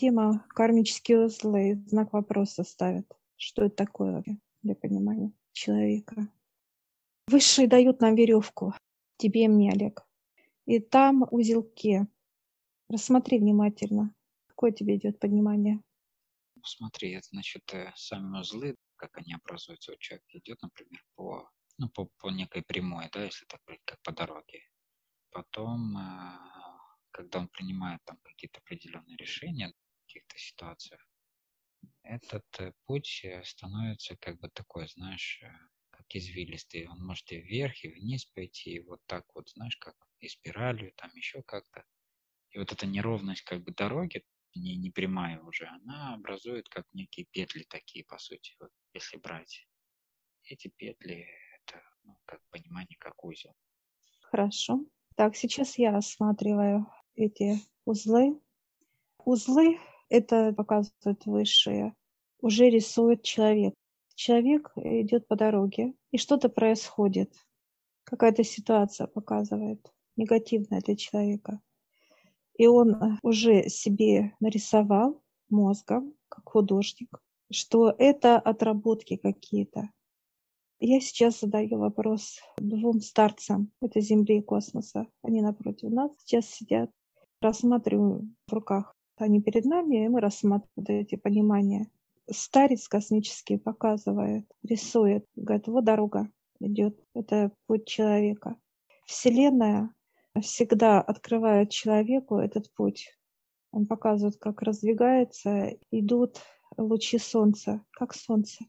Тема кармические узлы, знак вопроса ставят. Что это такое для понимания человека? Высшие дают нам веревку, тебе и мне, Олег. И там узелки. Рассмотри внимательно, какое тебе идет понимание. Смотри, это значит э, сами узлы, как они образуются. Вот человек идет, например, по, ну, по, по некой прямой, да, если так говорить, как по дороге. Потом э, когда он принимает там какие-то определенные решения каких-то ситуациях, этот э, путь э, становится как бы такой, знаешь, э, как извилистый. Он может и вверх, и вниз пойти, и вот так вот, знаешь, как и спиралью, там еще как-то. И вот эта неровность как бы дороги, не, не прямая уже, она образует как некие петли такие, по сути, вот, если брать. Эти петли, это ну, как понимание, как узел. Хорошо. Так, сейчас я рассматриваю эти узлы. Узлы, это показывают высшие, уже рисует человек. Человек идет по дороге, и что-то происходит. Какая-то ситуация показывает, негативная для человека. И он уже себе нарисовал мозгом, как художник, что это отработки какие-то. Я сейчас задаю вопрос двум старцам. Это Земли и космоса. Они напротив нас сейчас сидят рассматриваем в руках. Они перед нами, и мы рассматриваем эти понимания. Старец космический показывает, рисует, говорит, вот дорога идет, это путь человека. Вселенная всегда открывает человеку этот путь. Он показывает, как раздвигается, идут лучи солнца, как солнце,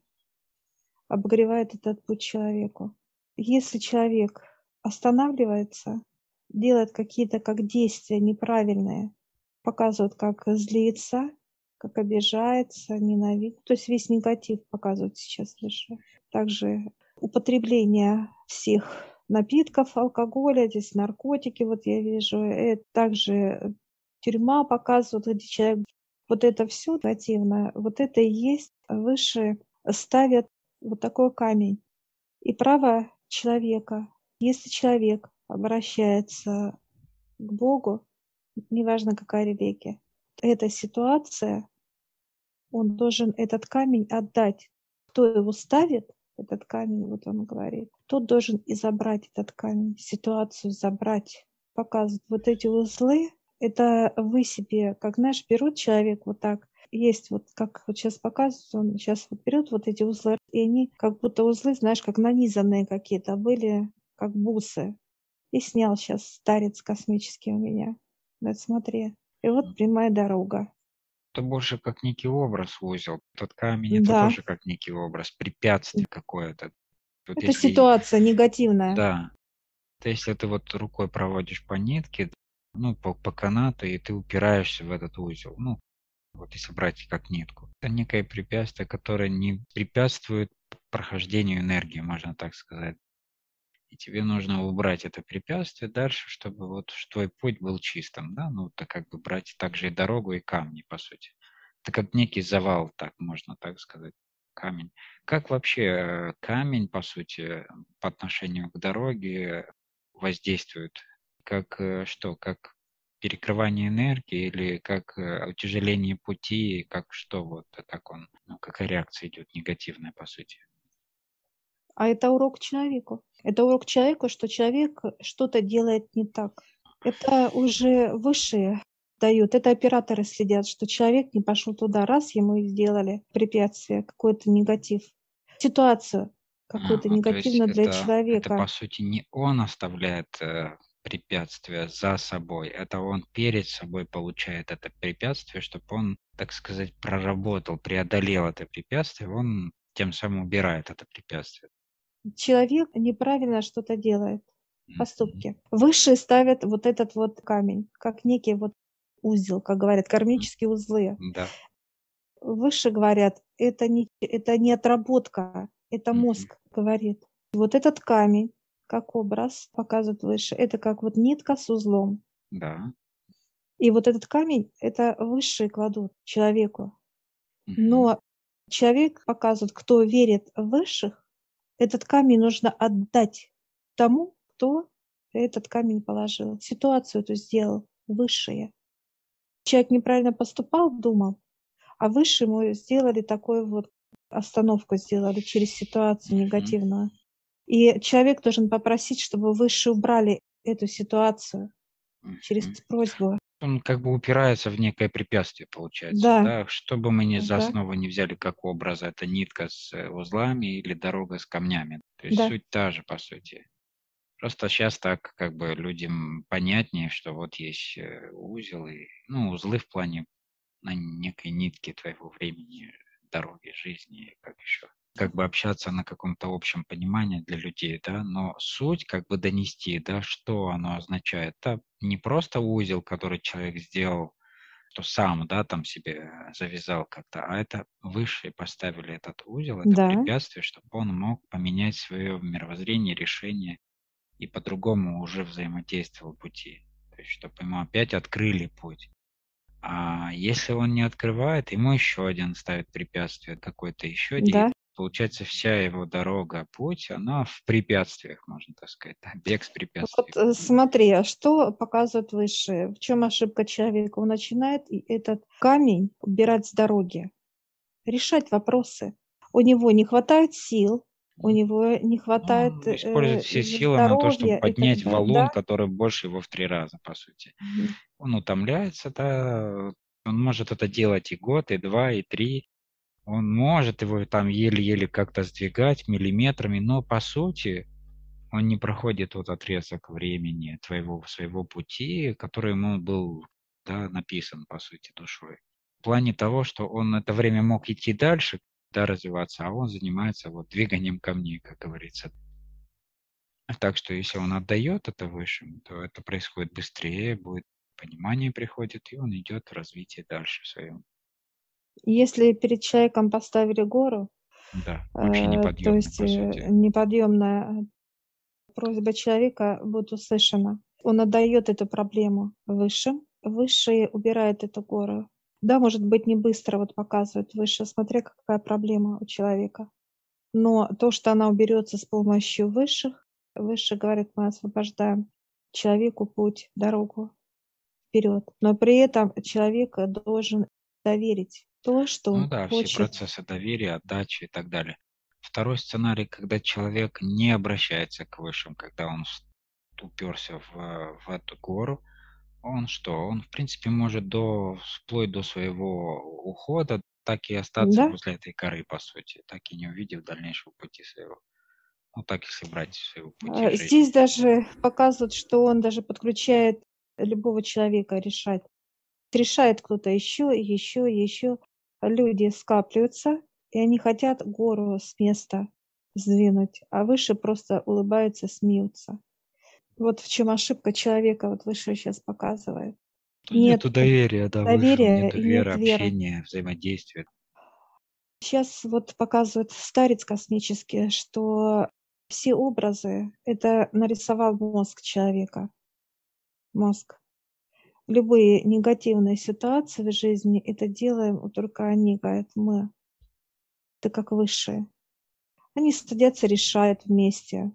обогревает этот путь человеку. Если человек останавливается, делает какие-то как действия неправильные, показывают, как злится, как обижается, ненавидит. То есть весь негатив показывают сейчас лишь. Также употребление всех напитков, алкоголя, здесь наркотики, вот я вижу. Это также тюрьма показывают, где человек вот это все негативное, вот это и есть выше ставят вот такой камень. И право человека. Если человек обращается к Богу, неважно какая религия, эта ситуация, он должен этот камень отдать. Кто его ставит, этот камень, вот он говорит, тот должен и забрать этот камень, ситуацию забрать, показывать вот эти узлы. Это вы себе, как знаешь, берут человек вот так, есть вот, как вот сейчас показывают, он сейчас вот берет вот эти узлы, и они как будто узлы, знаешь, как нанизанные какие-то были, как бусы. И снял сейчас старец космический у меня. Да, смотри. И вот прямая дорога. Это больше как некий образ узел. Тот камень это да. тоже как некий образ, препятствие какое-то. Вот это если... ситуация негативная. Да. То если ты вот рукой проводишь по нитке, ну, по, по канату, и ты упираешься в этот узел. Ну, вот если брать как нитку. Это некое препятствие, которое не препятствует прохождению энергии, можно так сказать и тебе нужно убрать это препятствие дальше, чтобы вот твой путь был чистым, да, ну, это как бы брать также и дорогу, и камни, по сути. Это как некий завал, так можно так сказать, камень. Как вообще э, камень, по сути, по отношению к дороге воздействует? Как э, что, как перекрывание энергии или как э, утяжеление пути, как что вот, как он, ну, какая реакция идет негативная, по сути? А это урок человеку. Это урок человеку, что человек что-то делает не так. Это уже высшие дают. Это операторы следят, что человек не пошел туда, раз ему и сделали препятствие, какой-то негатив. Ситуацию какую-то а, негативную для это, человека. Это, по сути, не он оставляет э, препятствие за собой, это он перед собой получает это препятствие, чтобы он, так сказать, проработал, преодолел это препятствие, он тем самым убирает это препятствие человек неправильно что-то делает, поступки. Высшие ставят вот этот вот камень, как некий вот узел, как говорят, кармические узлы. Да. Выше говорят, это не, это не отработка, это мозг mm-hmm. говорит. Вот этот камень, как образ, показывает выше, это как вот нитка с узлом. Да. И вот этот камень, это высшие кладут человеку. Mm-hmm. Но человек показывает, кто верит в высших, этот камень нужно отдать тому, кто этот камень положил. Ситуацию эту сделал высшее. человек неправильно поступал, думал, а выше ему сделали такую вот остановку, сделали через ситуацию негативную. И человек должен попросить, чтобы выше убрали эту ситуацию через просьбу. Он как бы упирается в некое препятствие, получается. Да. да? Что бы мы ни за да. основу не взяли как образа, это нитка с э, узлами или дорога с камнями. То есть да. суть та же, по сути. Просто сейчас так как бы людям понятнее, что вот есть э, узел, и, ну, узлы в плане на некой нитке твоего времени, дороги, жизни, как еще как бы общаться на каком-то общем понимании для людей, да, но суть как бы донести, да, что оно означает. Это не просто узел, который человек сделал, что сам, да, там себе завязал как-то, а это высшие поставили этот узел, это да. препятствие, чтобы он мог поменять свое мировоззрение, решение и по-другому уже взаимодействовал пути. То есть, чтобы ему опять открыли путь. А если он не открывает, ему еще один ставит препятствие, какой-то еще да получается, вся его дорога, путь, она в препятствиях, можно так сказать, да? бег с препятствиями. Вот э, смотри, а что показывает выше? В чем ошибка человека? Он начинает этот камень убирать с дороги, решать вопросы. У него не хватает сил, у него не хватает Он использует э, все силы на то, чтобы поднять валун, да? который больше его в три раза, по сути. Он утомляется, да, он может это делать и год, и два, и три, он может его там еле-еле как-то сдвигать миллиметрами, но по сути он не проходит тот отрезок времени твоего своего пути, который ему был да, написан, по сути, душой. В плане того, что он это время мог идти дальше, да, развиваться, а он занимается вот двиганием камней, как говорится. Так что если он отдает это высшему, то это происходит быстрее, будет понимание приходит, и он идет в развитие дальше в своем. Если перед человеком поставили гору, да, вообще неподъемная, э, то есть. Э, неподъемная просьба человека будет услышана. Он отдает эту проблему высшим, высшие убирает эту гору. Да, может быть, не быстро вот показывает выше, смотря какая проблема у человека. Но то, что она уберется с помощью высших, выше говорит, мы освобождаем человеку путь, дорогу вперед. Но при этом человек должен доверить то, что Ну да, все процессы доверия, отдачи и так далее. Второй сценарий, когда человек не обращается к высшим, когда он уперся в, в эту гору, он что? Он, в принципе, может до, вплоть до своего ухода так и остаться Да, возле этой горы, по сути, так и не увидев дальнейшего пути своего. Ну, так если брать своего пути а, здесь даже показывают, что он даже подключает любого человека решать. Решает кто-то еще, еще, еще люди скапливаются, и они хотят гору с места сдвинуть, а выше просто улыбаются, смеются. Вот в чем ошибка человека, вот выше сейчас показывает. Нет доверия, да, доверия, выше, нету веры, нет общения, взаимодействия. Сейчас вот показывает старец космический, что все образы — это нарисовал мозг человека. Мозг любые негативные ситуации в жизни, это делаем только они, говорят, мы. Это как высшие. Они садятся, решают вместе.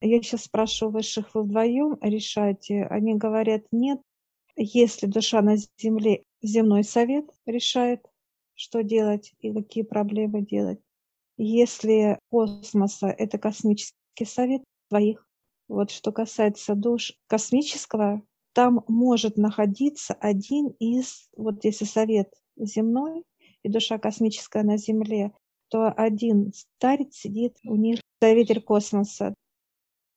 Я сейчас спрашиваю высших, вы вдвоем решаете? Они говорят, нет. Если душа на земле, земной совет решает, что делать и какие проблемы делать. Если космоса, это космический совет твоих. Вот что касается душ космического, там может находиться один из, вот если совет земной и душа космическая на Земле, то один старец сидит у них, совитель космоса.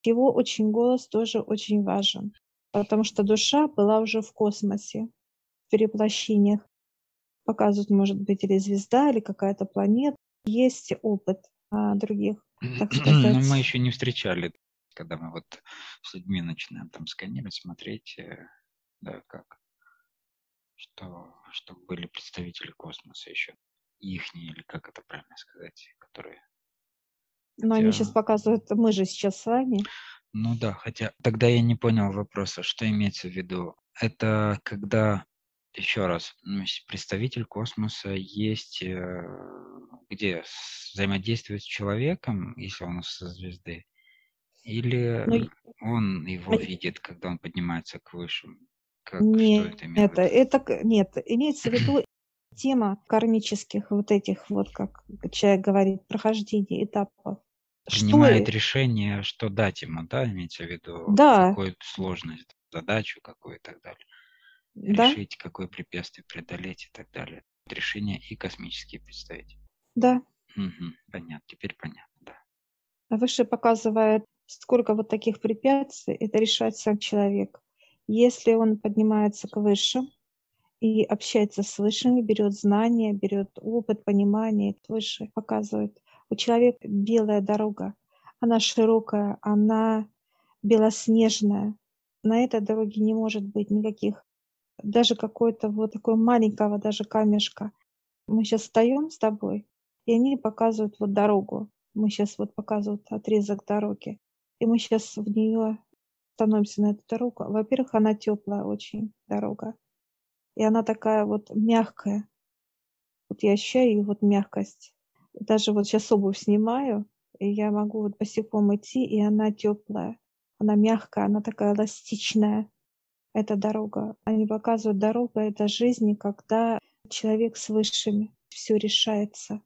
Его очень голос тоже очень важен, потому что душа была уже в космосе, в переплощениях. Показывают, может быть, или звезда, или какая-то планета. Есть опыт а, других, так сказать. Но мы еще не встречали когда мы вот с людьми начинаем там сканировать, смотреть, э, да, как, что, что были представители космоса еще, ихние, или как это правильно сказать, которые... Но хотя... они сейчас показывают, мы же сейчас с вами. Ну да, хотя тогда я не понял вопроса, что имеется в виду. Это когда, еще раз, представитель космоса есть, э, где взаимодействует с человеком, если он со звезды, или ну, он его видит, когда он поднимается к высшему? Как, нет, что это, это, это нет, имеется в виду тема кармических вот этих вот, как человек говорит, прохождения этапов. Принимает что... решение, что дать ему, да, имеется в виду да. какую сложность, задачу какую и так далее. Да. Решить, какое препятствие преодолеть и так далее. Решения и космические представить. Да. Угу, понятно, теперь понятно, да. А выше показывает, сколько вот таких препятствий, это решает сам человек. Если он поднимается к высшим и общается с высшими, берет знания, берет опыт, понимание, выше показывает. У человека белая дорога, она широкая, она белоснежная. На этой дороге не может быть никаких, даже какой-то вот такой маленького даже камешка. Мы сейчас встаем с тобой, и они показывают вот дорогу. Мы сейчас вот показывают отрезок дороги. И мы сейчас в нее становимся на эту дорогу. Во-первых, она теплая очень дорога. И она такая вот мягкая. Вот я ощущаю ее вот мягкость. Даже вот сейчас обувь снимаю, и я могу вот босиком идти, и она теплая. Она мягкая, она такая эластичная. Эта дорога. Они показывают, дорога — это жизнь, когда человек с высшими. Все решается.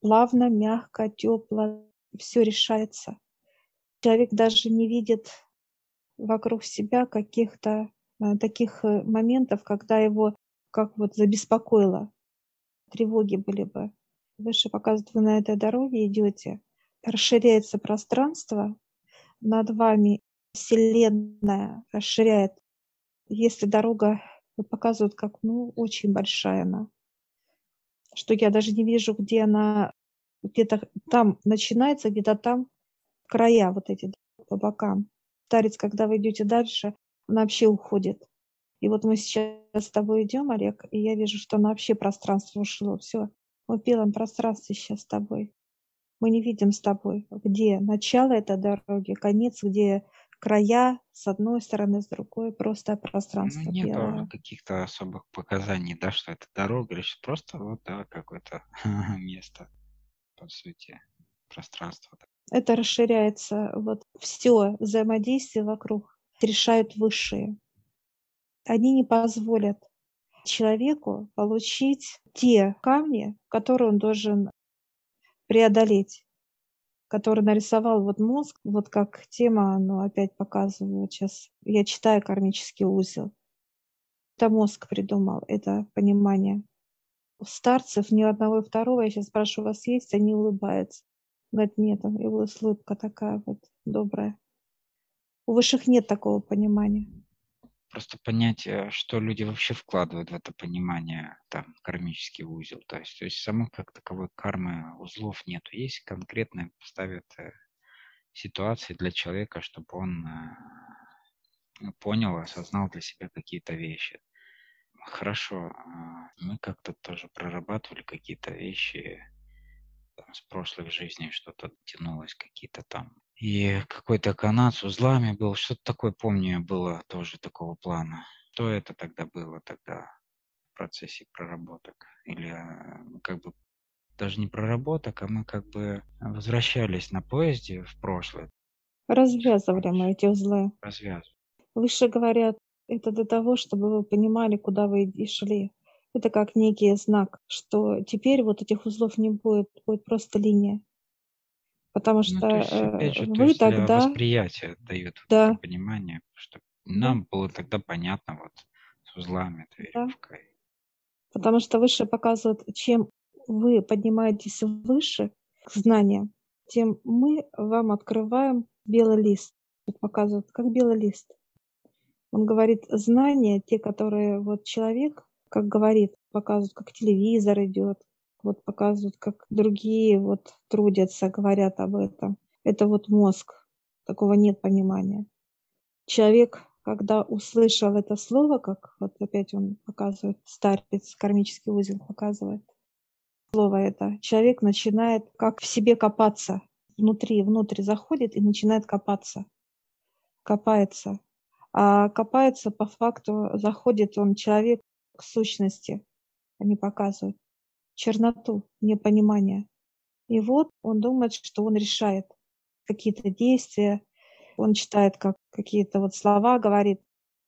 Плавно, мягко, тепло. Все решается. Человек даже не видит вокруг себя каких-то э, таких э, моментов, когда его как вот забеспокоило. Тревоги были бы. Выше показывает, вы на этой дороге идете, расширяется пространство, над вами Вселенная расширяет. Если дорога вот показывают, как ну, очень большая она, что я даже не вижу, где она, где-то там начинается, где-то там края вот эти по бокам старец, когда вы идете дальше, она вообще уходит. И вот мы сейчас с тобой идем, Олег, и я вижу, что на вообще пространство ушло. Все, мы в белом пространстве сейчас с тобой. Мы не видим с тобой, где начало этой дороги, конец, где края с одной стороны, с другой, просто пространство ну, нет белое. каких-то особых показаний, да, что это дорога, или просто вот, да, какое-то место, по сути, пространство. Да это расширяется, вот все взаимодействие вокруг решают высшие. Они не позволят человеку получить те камни, которые он должен преодолеть, который нарисовал вот мозг, вот как тема, ну, опять показываю сейчас, я читаю кармический узел. Это мозг придумал, это понимание. У старцев ни одного и второго, я сейчас спрашиваю, у вас есть, они улыбаются. Говорит, нет, и улыбка такая вот добрая. У высших нет такого понимания. Просто понять, э, что люди вообще вкладывают в это понимание, там, кармический узел. То есть, то есть самой как таковой кармы узлов нету. Есть конкретные ставят э, ситуации для человека, чтобы он э, понял, осознал для себя какие-то вещи. Хорошо, а, мы как-то тоже прорабатывали какие-то вещи, с прошлых жизней что-то тянулось, какие-то там. И какой-то канат с узлами был, что-то такое, помню, было тоже такого плана. Что это тогда было тогда в процессе проработок? Или а, как бы даже не проработок, а мы как бы возвращались на поезде в прошлое. Развязывали мы эти узлы. Развязывали. Выше говорят, это для того, чтобы вы понимали, куда вы шли. Это как некий знак, что теперь вот этих узлов не будет, будет просто линия. Потому ну, что ну, есть, опять же, вы то тогда... восприятие дают да. вот понимание, что нам было тогда понятно вот с узлами, этой да. Потому что выше показывает, чем вы поднимаетесь выше к знаниям, тем мы вам открываем белый лист. Вот показывает, как белый лист. Он говорит, знания, те, которые вот человек как говорит, показывают, как телевизор идет, вот показывают, как другие вот трудятся, говорят об этом. Это вот мозг, такого нет понимания. Человек, когда услышал это слово, как вот опять он показывает, старец, кармический узел показывает, слово это, человек начинает как в себе копаться, внутри, внутрь заходит и начинает копаться, копается. А копается по факту, заходит он, человек к сущности. Они показывают черноту, непонимание. И вот он думает, что он решает какие-то действия, он читает как какие-то вот слова, говорит,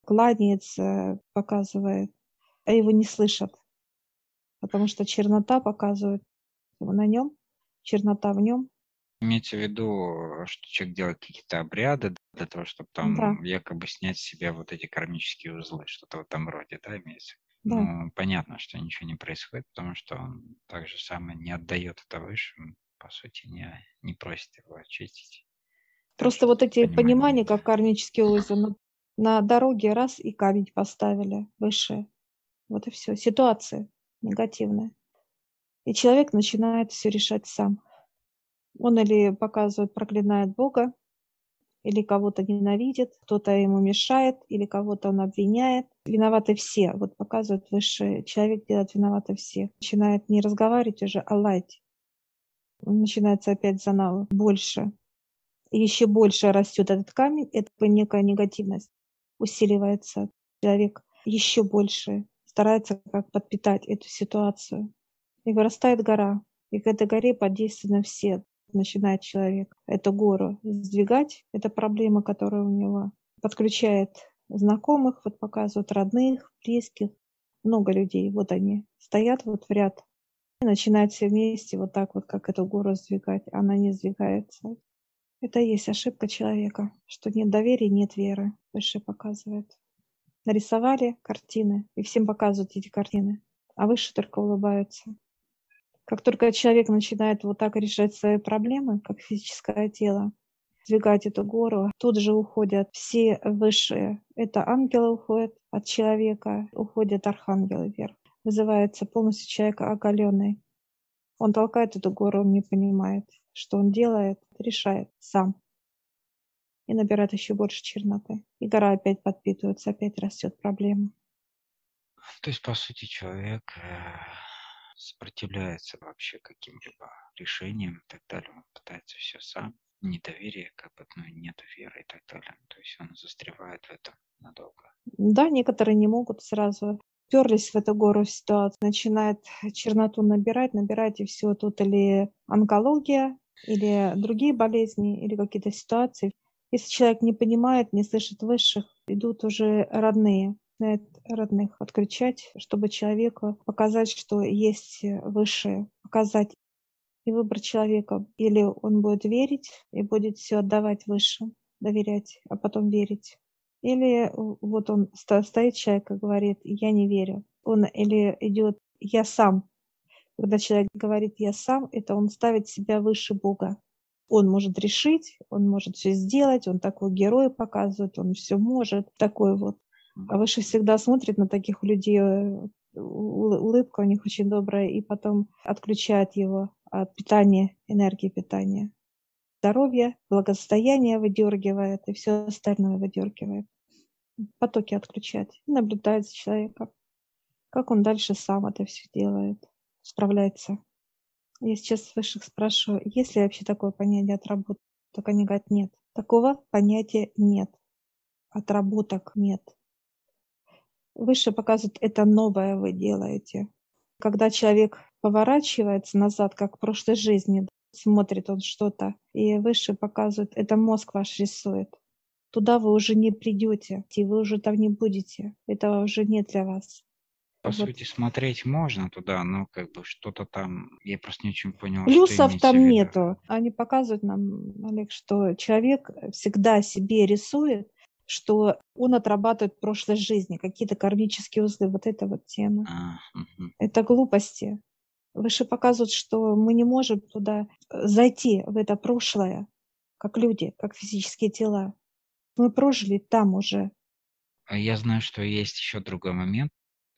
кланяется, показывает, а его не слышат, потому что чернота показывает на нем, чернота в нем. Имеется в виду, что человек делает какие-то обряды для того, чтобы там Да, якобы снять с себя вот эти кармические узлы, что-то в этом роде, да, имеется? Да. Ну, понятно, что ничего не происходит, потому что он так же самое не отдает это высшим, по сути, не, не просит его очистить. Так Просто что вот эти понимания понимания, как кармический узел, на, на дороге раз и камень поставили выше. Вот и все. Ситуация негативная. И человек начинает все решать сам. Он или показывает, проклинает Бога, или кого-то ненавидит, кто-то ему мешает, или кого-то он обвиняет. Виноваты все. Вот показывает высший человек делает виноваты все. Начинает не разговаривать уже, а лать. Начинается опять заново больше. И еще больше растет этот камень, это некая негативность усиливается. Человек еще больше старается как подпитать эту ситуацию. И вырастает гора. И к этой горе подействованы все. Начинает человек эту гору сдвигать. Это проблема, которая у него. Подключает знакомых, вот показывают родных, близких. Много людей. Вот они стоят вот в ряд. И начинают все вместе вот так вот, как эту гору сдвигать. Она не сдвигается. Это и есть ошибка человека, что нет доверия, нет веры. Выше показывает. Нарисовали картины, и всем показывают эти картины, а выше только улыбаются. Как только человек начинает вот так решать свои проблемы, как физическое тело, сдвигать эту гору, тут же уходят все высшие. Это ангелы уходят от человека, уходят архангелы вверх. Вызывается полностью человек оголенный. Он толкает эту гору, он не понимает, что он делает, решает сам. И набирает еще больше черноты. И гора опять подпитывается, опять растет проблема. То есть, по сути, человек э, сопротивляется вообще каким-либо решениям и так далее. Он пытается все сам. Недоверие, как бы, ну, нет веры и так далее. То есть он застревает в этом надолго. Да, некоторые не могут сразу вперлись в эту гору ситуацию, начинает черноту набирать, набирать, и все тут или онкология, или другие болезни, или какие-то ситуации. Если человек не понимает, не слышит высших, идут уже родные, начинает родных отключать, чтобы человеку показать, что есть высшие, показать и выбор человека. Или он будет верить и будет все отдавать высшим, доверять, а потом верить. Или вот он стоит человек и говорит, я не верю. Он или идет, я сам. Когда человек говорит, я сам, это он ставит себя выше Бога. Он может решить, он может все сделать, он такой герой показывает, он все может, такой вот. А выше всегда смотрит на таких людей, э, улыбка у них очень добрая, и потом отключает его от питания, энергии питания. Здоровье, благосостояние выдергивает, и все остальное выдергивает. Потоки отключать. И наблюдает за человеком, как он дальше сам это все делает, справляется. Я сейчас высших спрашиваю, есть ли вообще такое понятие отработок? Так они говорят, нет. Такого понятия нет. Отработок нет. Выше показывает, это новое вы делаете. Когда человек поворачивается назад, как в прошлой жизни, смотрит он что-то, и выше показывает, это мозг ваш рисует. Туда вы уже не придете, и вы уже там не будете. Этого уже нет для вас. По вот. сути, смотреть можно туда, но как бы что-то там, я просто не очень понял. Плюсов там нету. Они показывают нам, Олег, что человек всегда себе рисует, что он отрабатывает в прошлой жизни, какие-то кармические узлы, вот эта вот тема. А, угу. Это глупости. Выше показывают, что мы не можем туда зайти, в это прошлое, как люди, как физические тела. Мы прожили там уже. А Я знаю, что есть еще другой момент.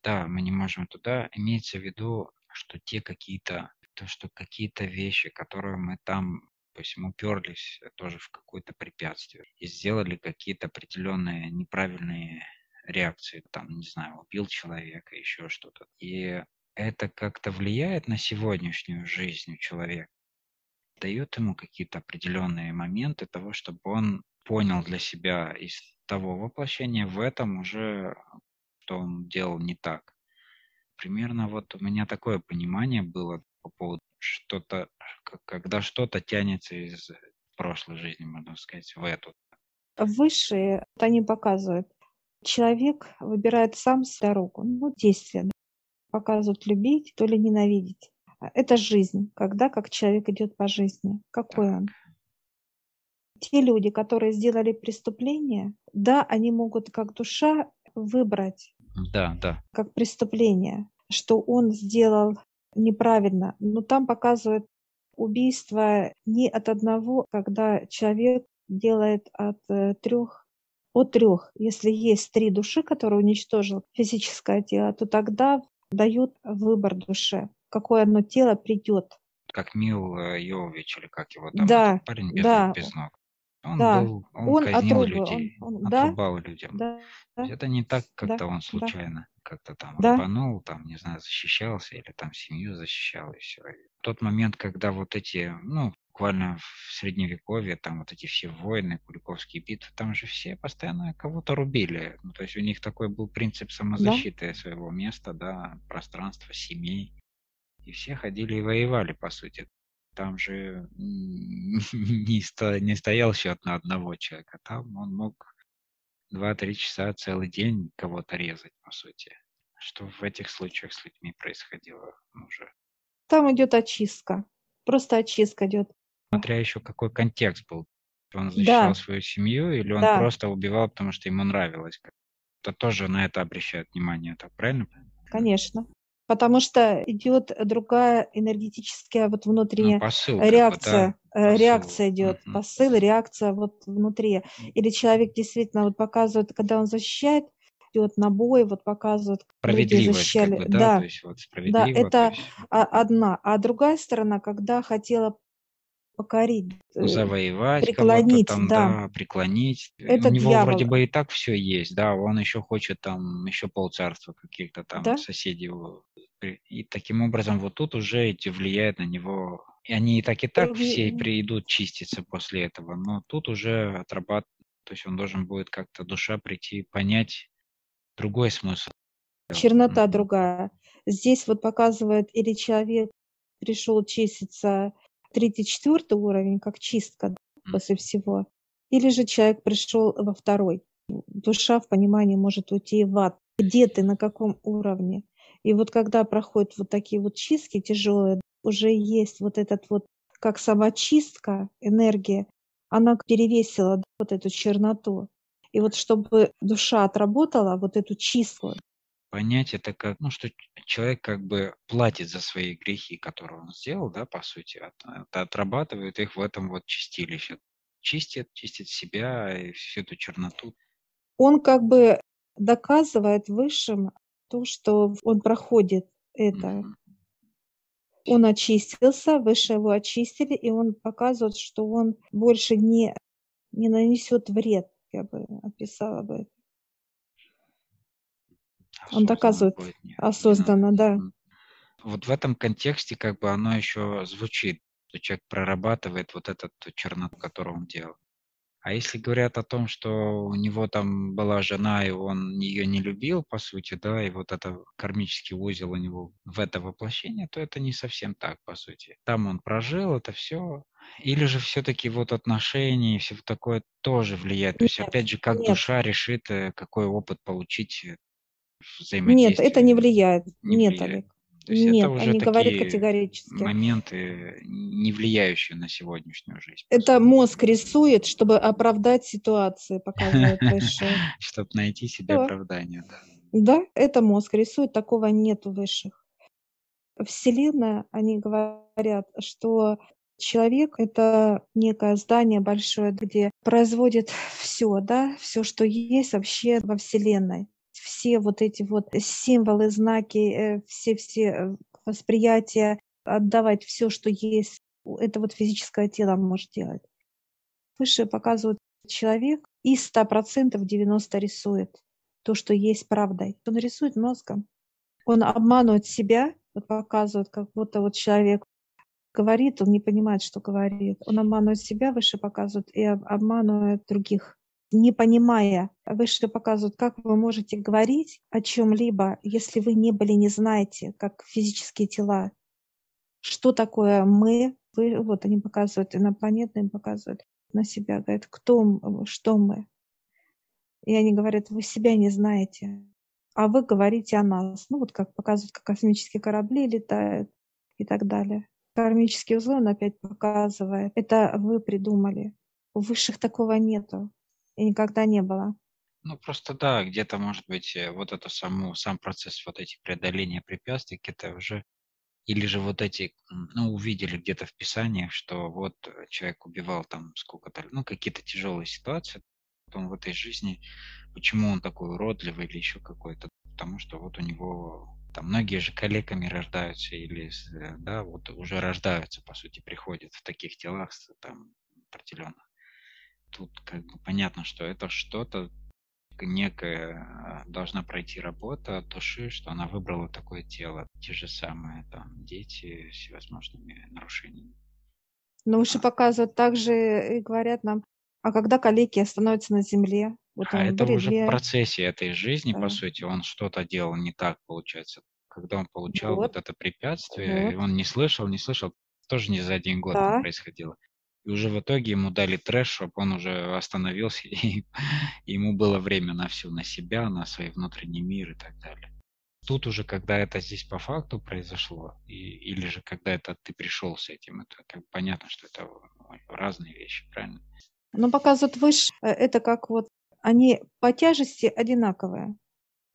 Да, мы не можем туда. Имеется в виду, что те какие-то, то, что какие-то вещи, которые мы там то есть мы уперлись тоже в какое-то препятствие и сделали какие-то определенные неправильные реакции, там, не знаю, убил человека, еще что-то. И это как-то влияет на сегодняшнюю жизнь человека, дает ему какие-то определенные моменты того, чтобы он понял для себя из того воплощения в этом уже, что он делал не так. Примерно вот у меня такое понимание было по поводу что-то, когда что-то тянется из прошлой жизни, можно сказать, в эту. Высшие, они показывают, человек выбирает сам дорогу, ну, действие, показывают любить, то ли ненавидеть. Это жизнь, когда как человек идет по жизни. Какой он? Те люди, которые сделали преступление, да, они могут как душа выбрать да, да. как преступление, что он сделал неправильно. Но там показывают убийство не от одного, когда человек делает от э, трех от трех. Если есть три души, которые уничтожил физическое тело, то тогда дают выбор душе, какое оно тело придет. Как Мил э, Йович, или как его там, да, парень без, да. без ног. Он, да. был, он, он казнил отрубал, людей, он, он, отрубал да, людям. Да, это не так, как-то да, он случайно да. как-то там да. рванул, там, не знаю, защищался или там семью защищал и все. В тот момент, когда вот эти, ну, буквально в средневековье, там вот эти все войны, Куликовские битвы, там же все постоянно кого-то рубили. Ну, то есть у них такой был принцип самозащиты да. своего места, да, пространства, семей. И все ходили и воевали, по сути там же не, сто, не стоял счет на одного человека. Там он мог 2-3 часа целый день кого-то резать, по сути. Что в этих случаях с людьми происходило уже? Там идет очистка. Просто очистка идет. Смотря еще какой контекст был. Он защищал да. свою семью или он да. просто убивал, потому что ему нравилось. Это тоже на это обращает внимание, так правильно? Конечно потому что идет другая энергетическая вот внутренняя ну, посыл, реакция, бы, да? посыл. реакция идет, угу. посыл, реакция вот внутри. Или человек действительно вот показывает, когда он защищает, идет на бой, вот показывает, люди защищали. Как бы, да, да, то есть вот да, это есть... одна. А другая сторона, когда хотела покорить, э, завоевать, преклонить, там, да. да, преклонить. Это У него дьявол. вроде бы и так все есть, да, он еще хочет там еще полцарства каких-то там да? соседей. И таким образом вот тут уже эти влияет на него. И они и так и так все придут чиститься после этого, но тут уже отрабатывать, то есть он должен будет как-то душа прийти, понять другой смысл. Чернота mm-hmm. другая. Здесь вот показывает, или человек пришел чиститься третий, четвертый уровень, как чистка mm. после всего. Или же человек пришел во второй. Душа в понимании может уйти в ад. Где ты, на каком уровне? И вот когда проходят вот такие вот чистки тяжелые, уже есть вот этот вот, как самочистка, энергия, она перевесила вот эту черноту. И вот чтобы душа отработала вот эту чистку, понять это как, ну, что человек как бы платит за свои грехи, которые он сделал, да, по сути, от, от, отрабатывает их в этом вот чистилище. Чистит, чистит себя и всю эту черноту. Он как бы доказывает высшим то, что он проходит это. Mm-hmm. Он очистился, выше его очистили, и он показывает, что он больше не, не нанесет вред, я бы описала бы это. Он доказывает осознанно, да. Вот в этом контексте как бы оно еще звучит, что человек прорабатывает вот этот черноту, которую он делал. А если говорят о том, что у него там была жена, и он ее не любил, по сути, да, и вот это кармический узел у него в это воплощение, то это не совсем так, по сути. Там он прожил это все. Или же все-таки вот отношения и все такое тоже влияет. То есть, опять же, как нет. душа решит, э, какой опыт получить э, нет, это не влияет. Не Нет, влияет. Олег. То есть Нет, это уже они говорят категорически. Моменты, не влияющие на сегодняшнюю жизнь. Это мозг рисует, чтобы оправдать ситуацию, показывает высшее. Чтобы найти себе оправдание, да. Да, это мозг рисует, такого нет у высших. Вселенная, они говорят, что человек — это некое здание большое, где производит все, да, все, что есть вообще во Вселенной все вот эти вот символы, знаки, все-все э, э, восприятия, отдавать все, что есть, это вот физическое тело может делать. Выше показывают человек и 100% 90 рисует то, что есть правдой. Он рисует мозгом. Он обманывает себя, вот показывает, как будто вот человек говорит, он не понимает, что говорит. Он обманывает себя, выше показывает, и обманывает других не понимая, выше показывают, как вы можете говорить о чем-либо, если вы не были, не знаете, как физические тела, что такое мы, вы, вот они показывают, инопланетные показывают на себя, говорят, кто, что мы. И они говорят, вы себя не знаете, а вы говорите о нас. Ну вот как показывают, как космические корабли летают и так далее. Кармический узлы он опять показывает. Это вы придумали. У высших такого нету и никогда не было. Ну, просто да, где-то, может быть, э, вот это само, сам процесс вот эти преодоления препятствий, это уже, или же вот эти, ну, увидели где-то в Писаниях, что вот э, человек убивал там сколько-то, ну, какие-то тяжелые ситуации, потом в этой жизни, почему он такой уродливый или еще какой-то, потому что вот у него там многие же коллегами рождаются или, э, да, вот уже рождаются, по сути, приходят в таких телах там определенных. Тут как бы понятно, что это что-то некая должна пройти работа от души, что она выбрала такое тело. Те же самые там дети с всевозможными нарушениями. Но выше а. показывают также и говорят нам, а когда калеки становятся на земле? Вот а это уже в процессе этой жизни, да. по сути, он что-то делал не так, получается. Когда он получал вот, вот это препятствие, вот. и он не слышал, не слышал, тоже не за один год да. происходило. И уже в итоге ему дали трэш, чтобы он уже остановился, и ему было время на все, на себя, на свой внутренний мир и так далее. Тут уже, когда это здесь по факту произошло, и, или же когда это ты пришел с этим, это как понятно, что это разные вещи, правильно? Ну, показывают выше, э, это как вот они по тяжести одинаковые.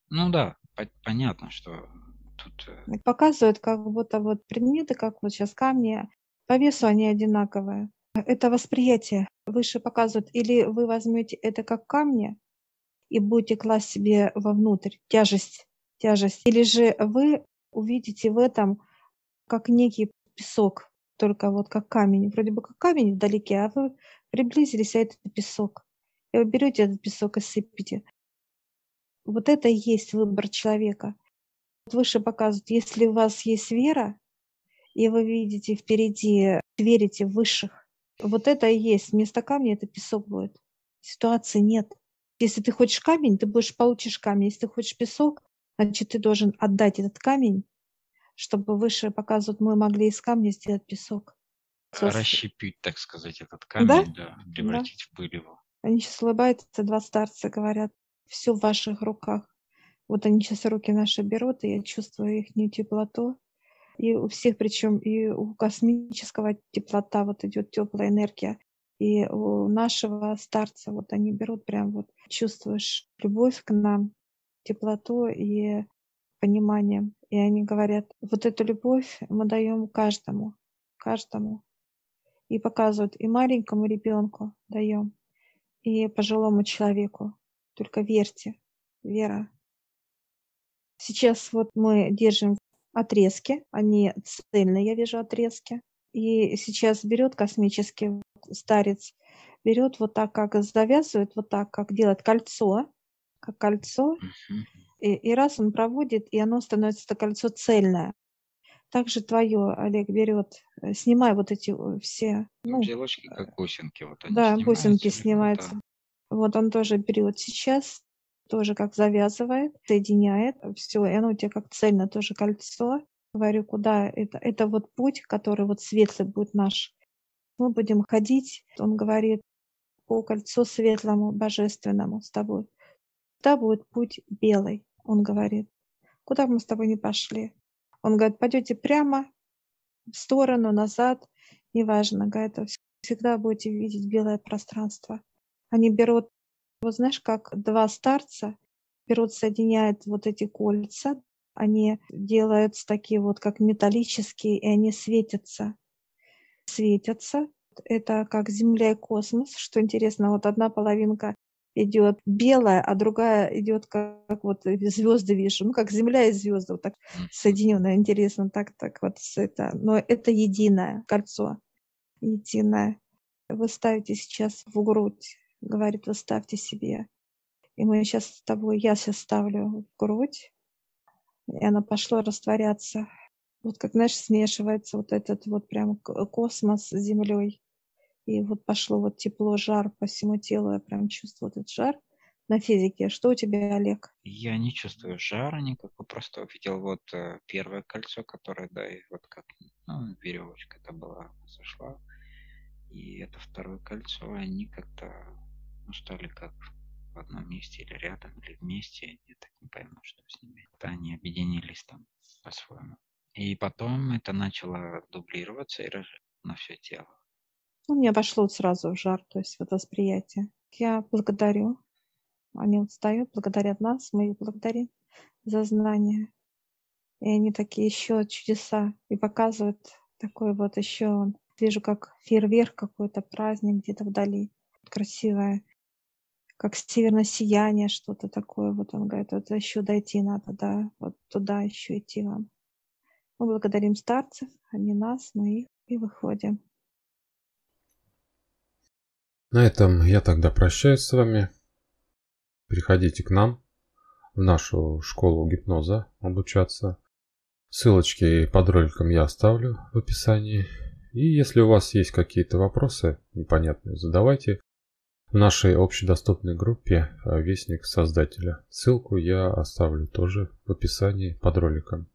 Ну да, по- понятно, что тут... Э, показывают как будто вот предметы, как вот сейчас камни, по весу они одинаковые. Это восприятие выше показывают. Или вы возьмете это как камни и будете класть себе вовнутрь тяжесть, тяжесть. Или же вы увидите в этом как некий песок, только вот как камень. Вроде бы как камень вдалеке, а вы приблизились, а это песок. И вы берете этот песок и сыпите. Вот это и есть выбор человека. Выше показывают, если у вас есть вера, и вы видите впереди, верите в высших, вот это и есть. Вместо камня это песок будет. Ситуации нет. Если ты хочешь камень, ты будешь получишь камень. Если ты хочешь песок, значит, ты должен отдать этот камень, чтобы выше показывают, мы могли из камня сделать песок. Расщепить, так сказать, этот камень, да, да превратить да. в пыль его. Они сейчас улыбаются, два старца говорят, все в ваших руках. Вот они сейчас руки наши берут, и я чувствую их теплоту. И у всех, причем и у космического теплота вот идет теплая энергия. И у нашего старца вот они берут прям вот чувствуешь любовь к нам, теплоту и понимание. И они говорят, вот эту любовь мы даем каждому, каждому. И показывают и маленькому ребенку даем, и пожилому человеку. Только верьте, вера. Сейчас вот мы держим отрезки, они цельные, я вижу отрезки. И сейчас берет космический старец, берет вот так, как завязывает, вот так, как делает кольцо, как кольцо, и, и раз он проводит, и оно становится это кольцо цельное. Также твое, Олег, берет, э, снимай вот эти э, все. Ну, Узелочки, как бусинки. Вот они да, бусинки снимаются. Вот он тоже берет сейчас тоже как завязывает, соединяет все, и оно у тебя как цельно тоже кольцо. Говорю, куда это? Это вот путь, который вот светлый будет наш. Мы будем ходить, он говорит, по кольцу светлому, божественному с тобой. Куда будет путь белый, он говорит. Куда мы с тобой не пошли? Он говорит, пойдете прямо, в сторону, назад, неважно, говорит, всегда будете видеть белое пространство. Они берут вот знаешь, как два старца берут, соединяют вот эти кольца, они делаются такие вот как металлические, и они светятся. Светятся. Это как Земля и космос. Что интересно, вот одна половинка идет белая, а другая идет как, как вот звезды вижу, ну как Земля и звезды, вот так соединенная. Интересно, так, так вот это. Но это единое кольцо, единое. Вы ставите сейчас в грудь говорит, вы себе. И мы сейчас с тобой, я сейчас ставлю в грудь, и она пошла растворяться. Вот как, знаешь, смешивается вот этот вот прям космос с землей. И вот пошло вот тепло, жар по всему телу. Я прям чувствую этот жар на физике. Что у тебя, Олег? Я не чувствую жара никакого, просто увидел вот э, первое кольцо, которое, да, и вот как ну, веревочка это была, сошла. И это второе кольцо, они как-то ну, стали как в одном месте или рядом, или вместе, я так не пойму, что с ними. Это они объединились там по-своему. И потом это начало дублироваться и на все тело. Ну, мне пошло сразу в жар, то есть вот восприятие. Я благодарю. Они вот встают, благодарят нас, мы их благодарим за знания. И они такие еще чудеса и показывают такой вот еще, вижу как фейерверк какой-то, праздник где-то вдали. Красивое, как северное сияние, что-то такое. Вот он говорит, вот еще дойти надо, да, вот туда еще идти вам. Мы благодарим старцев, они нас, мы их, и выходим. На этом я тогда прощаюсь с вами. Приходите к нам в нашу школу гипноза обучаться. Ссылочки под роликом я оставлю в описании. И если у вас есть какие-то вопросы непонятные, задавайте в нашей общедоступной группе «Вестник Создателя». Ссылку я оставлю тоже в описании под роликом.